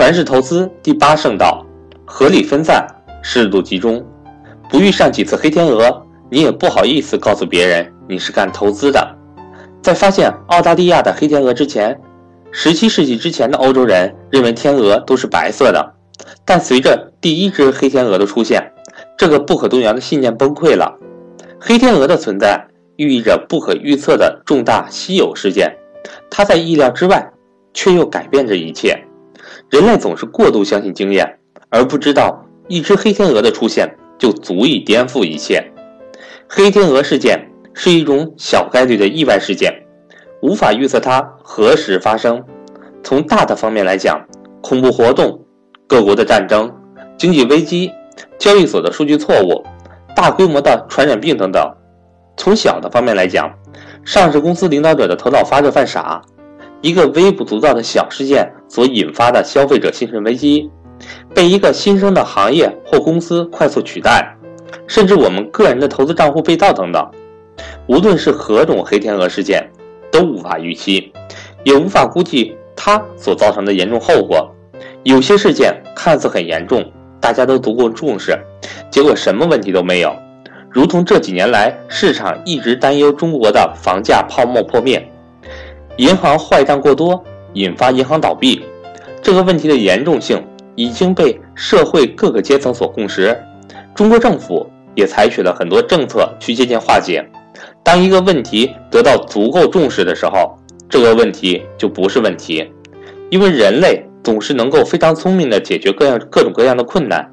传世投资第八圣道：合理分散，适度集中。不遇上几次黑天鹅，你也不好意思告诉别人你是干投资的。在发现澳大利亚的黑天鹅之前，17世纪之前的欧洲人认为天鹅都是白色的。但随着第一只黑天鹅的出现，这个不可动摇的信念崩溃了。黑天鹅的存在寓意着不可预测的重大稀有事件，它在意料之外，却又改变着一切。人类总是过度相信经验，而不知道一只黑天鹅的出现就足以颠覆一切。黑天鹅事件是一种小概率的意外事件，无法预测它何时发生。从大的方面来讲，恐怖活动、各国的战争、经济危机、交易所的数据错误、大规模的传染病等等；从小的方面来讲，上市公司领导者的头脑发热犯傻。一个微不足道的小事件所引发的消费者信任危机，被一个新生的行业或公司快速取代，甚至我们个人的投资账户被盗等等，无论是何种黑天鹅事件，都无法预期，也无法估计它所造成的严重后果。有些事件看似很严重，大家都足够重视，结果什么问题都没有。如同这几年来市场一直担忧中国的房价泡沫破灭。银行坏账过多，引发银行倒闭，这个问题的严重性已经被社会各个阶层所共识。中国政府也采取了很多政策去渐渐化解。当一个问题得到足够重视的时候，这个问题就不是问题，因为人类总是能够非常聪明地解决各样各种各样的困难。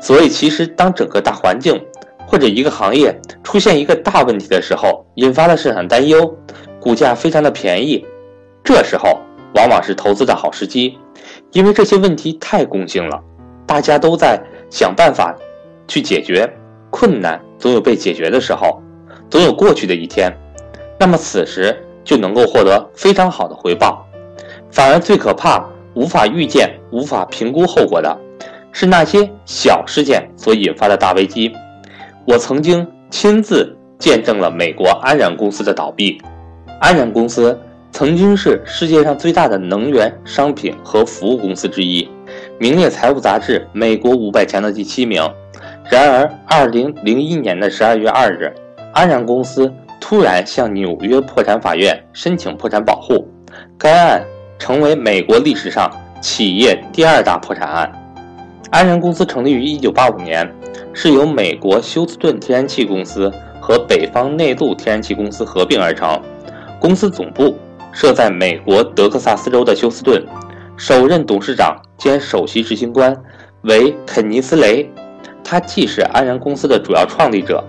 所以，其实当整个大环境或者一个行业出现一个大问题的时候，引发的市场担忧。股价非常的便宜，这时候往往是投资的好时机，因为这些问题太共性了，大家都在想办法去解决困难，总有被解决的时候，总有过去的一天，那么此时就能够获得非常好的回报。反而最可怕、无法预见、无法评估后果的，是那些小事件所引发的大危机。我曾经亲自见证了美国安然公司的倒闭。安然公司曾经是世界上最大的能源、商品和服务公司之一，名列财务杂志美国五百强的第七名。然而，二零零一年的十二月二日，安然公司突然向纽约破产法院申请破产保护，该案成为美国历史上企业第二大破产案。安然公司成立于一九八五年，是由美国休斯顿天然气公司和北方内陆天然气公司合并而成。公司总部设在美国德克萨斯州的休斯顿，首任董事长兼首席执行官为肯尼斯·雷，他既是安然公司的主要创立者，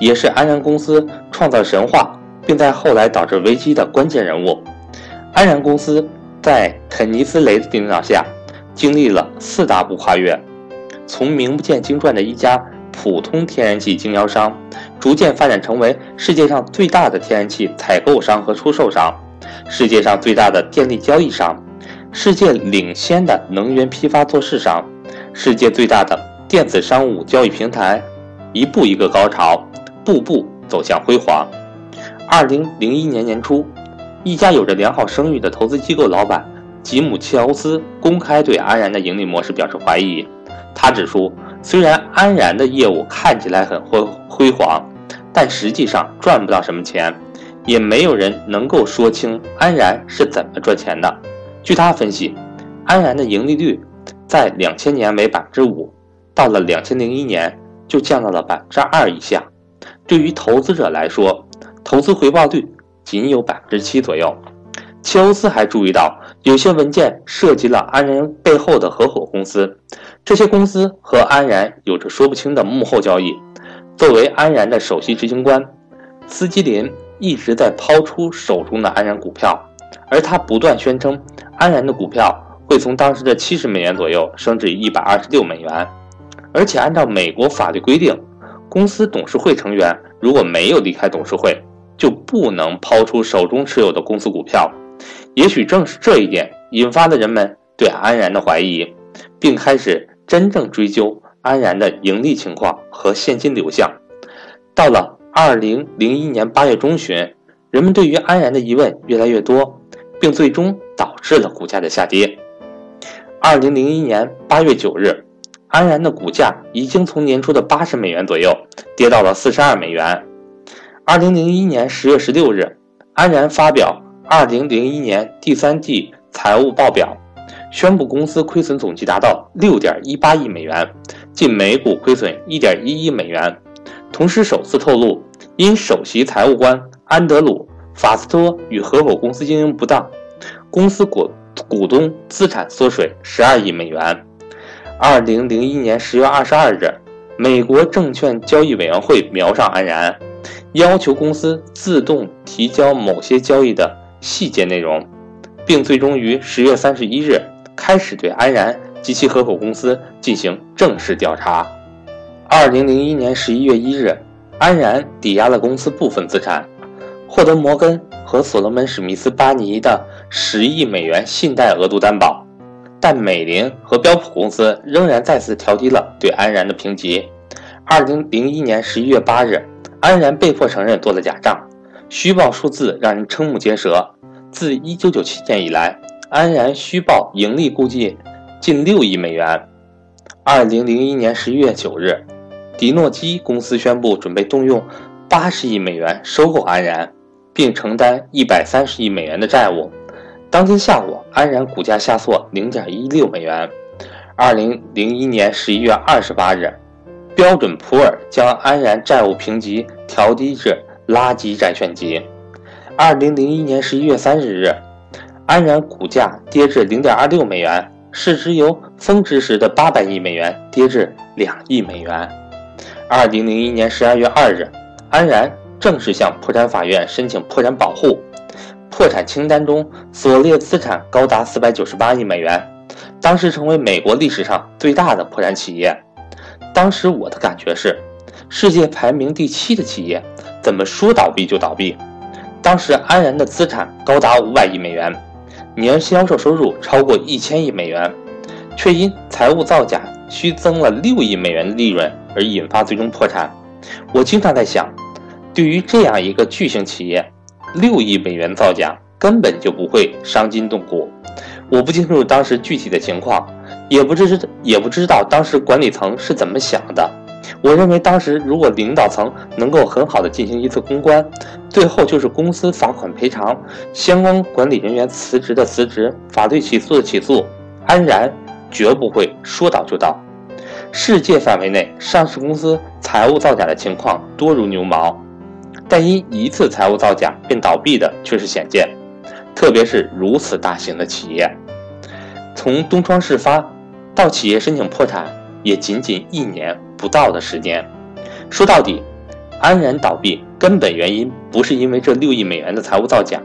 也是安然公司创造神话并在后来导致危机的关键人物。安然公司在肯尼斯·雷的领导下，经历了四大步跨越，从名不见经传的一家普通天然气经销商。逐渐发展成为世界上最大的天然气采购商和出售商，世界上最大的电力交易商，世界领先的能源批发做市商，世界最大的电子商务交易平台，一步一个高潮，步步走向辉煌。二零零一年年初，一家有着良好声誉的投资机构老板吉姆·乔斯公开对安然的盈利模式表示怀疑。他指出，虽然安然的业务看起来很辉辉煌。但实际上赚不到什么钱，也没有人能够说清安然是怎么赚钱的。据他分析，安然的盈利率在两千年为百分之五，到了两千零一年就降到了百分之二以下。对于投资者来说，投资回报率仅有百分之七左右。切斯还注意到，有些文件涉及了安然背后的合伙公司，这些公司和安然有着说不清的幕后交易。作为安然的首席执行官，斯基林一直在抛出手中的安然股票，而他不断宣称安然的股票会从当时的七十美元左右升至一百二十六美元。而且按照美国法律规定，公司董事会成员如果没有离开董事会，就不能抛出手中持有的公司股票。也许正是这一点引发了人们对安然的怀疑，并开始真正追究。安然的盈利情况和现金流向，到了二零零一年八月中旬，人们对于安然的疑问越来越多，并最终导致了股价的下跌。二零零一年八月九日，安然的股价已经从年初的八十美元左右跌到了四十二美元。二零零一年十月十六日，安然发表二零零一年第三季财务报表，宣布公司亏损总计达到六点一八亿美元，净每股亏损一点一亿美元。同时，首次透露，因首席财务官安德鲁·法斯托与合伙公司经营不当，公司股股东资产缩水十二亿美元。二零零一年十月二十二日，美国证券交易委员会瞄上安然，要求公司自动提交某些交易的细节内容，并最终于十月三十一日开始对安然及其合伙公司进行正式调查。二零零一年十一月一日，安然抵押了公司部分资产，获得摩根和所罗门史密斯巴尼的十亿美元信贷额度担保，但美林和标普公司仍然再次调低了对安然的评级。二零零一年十一月八日，安然被迫承认做了假账，虚报数字让人瞠目结舌。自一九九七年以来，安然虚报盈利估计近六亿美元。二零零一年十一月九日。迪诺基公司宣布准备动用八十亿美元收购安然，并承担一百三十亿美元的债务。当天下午，安然股价下挫零点一六美元。二零零一年十一月二十八日，标准普尔将安然债务评级调低至垃圾债券级。二零零一年十一月三十日，安然股价跌至零点二六美元，市值由峰值时的八百亿美元跌至两亿美元。二零零一年十二月二日，安然正式向破产法院申请破产保护，破产清单中所列资产高达四百九十八亿美元，当时成为美国历史上最大的破产企业。当时我的感觉是，世界排名第七的企业怎么说倒闭就倒闭？当时安然的资产高达五百亿美元，年销售收入超过一千亿美元，却因财务造假虚增了六亿美元的利润。而引发最终破产。我经常在想，对于这样一个巨型企业，六亿美元造假根本就不会伤筋动骨。我不清楚当时具体的情况，也不知是也不知道当时管理层是怎么想的。我认为当时如果领导层能够很好的进行一次公关，最后就是公司罚款赔偿，相关管理人员辞职的辞职，法律起诉的起诉，安然绝不会说倒就倒。世界范围内，上市公司财务造假的情况多如牛毛，但因一次财务造假便倒闭的却是鲜见，特别是如此大型的企业。从东窗事发到企业申请破产，也仅仅一年不到的时间。说到底，安然倒闭根本原因不是因为这六亿美元的财务造假，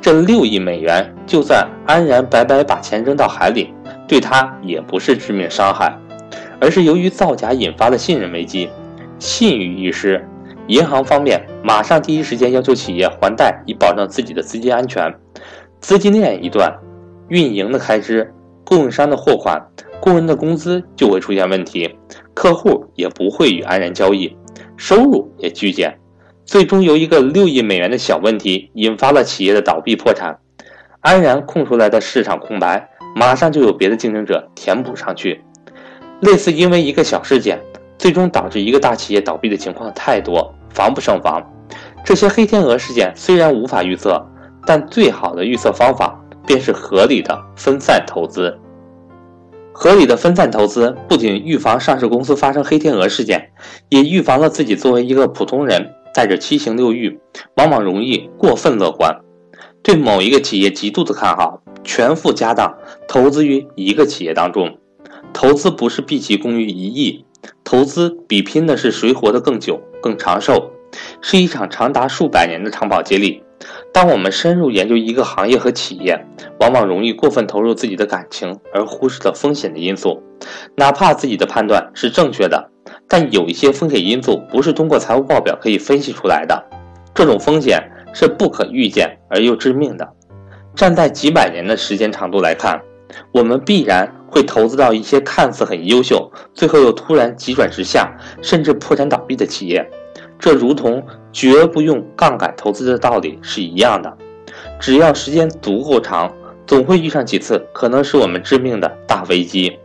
这六亿美元就算安然白白把钱扔到海里，对他也不是致命伤害。而是由于造假引发的信任危机，信誉一失，银行方面马上第一时间要求企业还贷以保证自己的资金安全，资金链一断，运营的开支、供应商的货款、工人的工资就会出现问题，客户也不会与安然交易，收入也剧减，最终由一个六亿美元的小问题引发了企业的倒闭破产，安然空出来的市场空白，马上就有别的竞争者填补上去。类似因为一个小事件，最终导致一个大企业倒闭的情况太多，防不胜防。这些黑天鹅事件虽然无法预测，但最好的预测方法便是合理的分散投资。合理的分散投资不仅预防上市公司发生黑天鹅事件，也预防了自己作为一个普通人带着七情六欲，往往容易过分乐观，对某一个企业极度的看好，全副家当投资于一个企业当中。投资不是毕其功于一役，投资比拼的是谁活得更久、更长寿，是一场长达数百年的长跑接力。当我们深入研究一个行业和企业，往往容易过分投入自己的感情，而忽视了风险的因素。哪怕自己的判断是正确的，但有一些风险因素不是通过财务报表可以分析出来的，这种风险是不可预见而又致命的。站在几百年的时间长度来看，我们必然。会投资到一些看似很优秀，最后又突然急转直下，甚至破产倒闭的企业，这如同绝不用杠杆投资的道理是一样的。只要时间足够长，总会遇上几次可能是我们致命的大危机。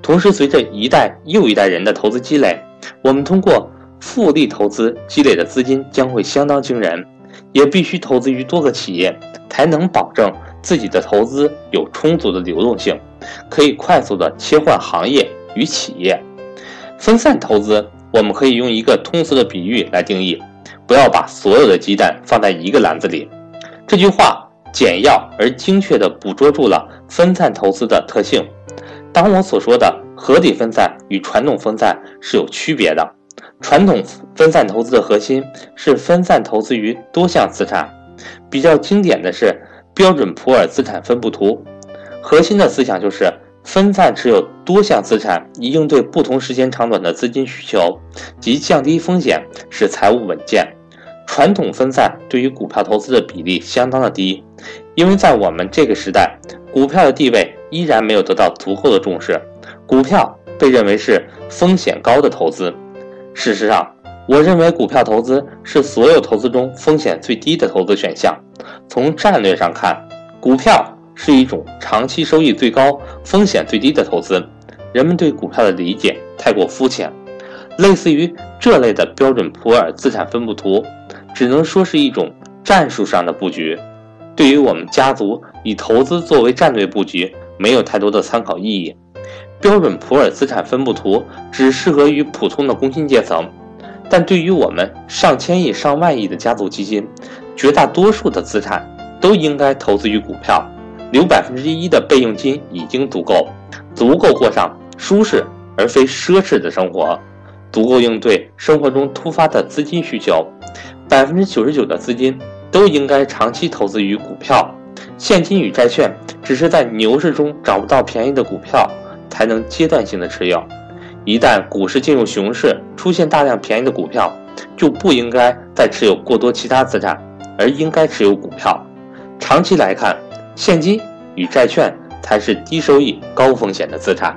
同时，随着一代又一代人的投资积累，我们通过复利投资积累的资金将会相当惊人。也必须投资于多个企业，才能保证自己的投资有充足的流动性，可以快速的切换行业与企业。分散投资，我们可以用一个通俗的比喻来定义：不要把所有的鸡蛋放在一个篮子里。这句话简要而精确地捕捉住了分散投资的特性。当我所说的合理分散与传统分散是有区别的。传统分散投资的核心是分散投资于多项资产，比较经典的是标准普尔资产分布图。核心的思想就是分散持有多项资产，以应对不同时间长短的资金需求及降低风险，使财务稳健。传统分散对于股票投资的比例相当的低，因为在我们这个时代，股票的地位依然没有得到足够的重视，股票被认为是风险高的投资。事实上，我认为股票投资是所有投资中风险最低的投资选项。从战略上看，股票是一种长期收益最高、风险最低的投资。人们对股票的理解太过肤浅，类似于这类的标准普尔资产分布图，只能说是一种战术上的布局。对于我们家族以投资作为战略布局，没有太多的参考意义。标准普尔资产分布图只适合于普通的工薪阶层，但对于我们上千亿、上万亿的家族基金，绝大多数的资产都应该投资于股票。留百分之一的备用金已经足够，足够过上舒适而非奢侈的生活，足够应对生活中突发的资金需求。百分之九十九的资金都应该长期投资于股票，现金与债券只是在牛市中找不到便宜的股票。才能阶段性的持有，一旦股市进入熊市，出现大量便宜的股票，就不应该再持有过多其他资产，而应该持有股票。长期来看，现金与债券才是低收益高风险的资产。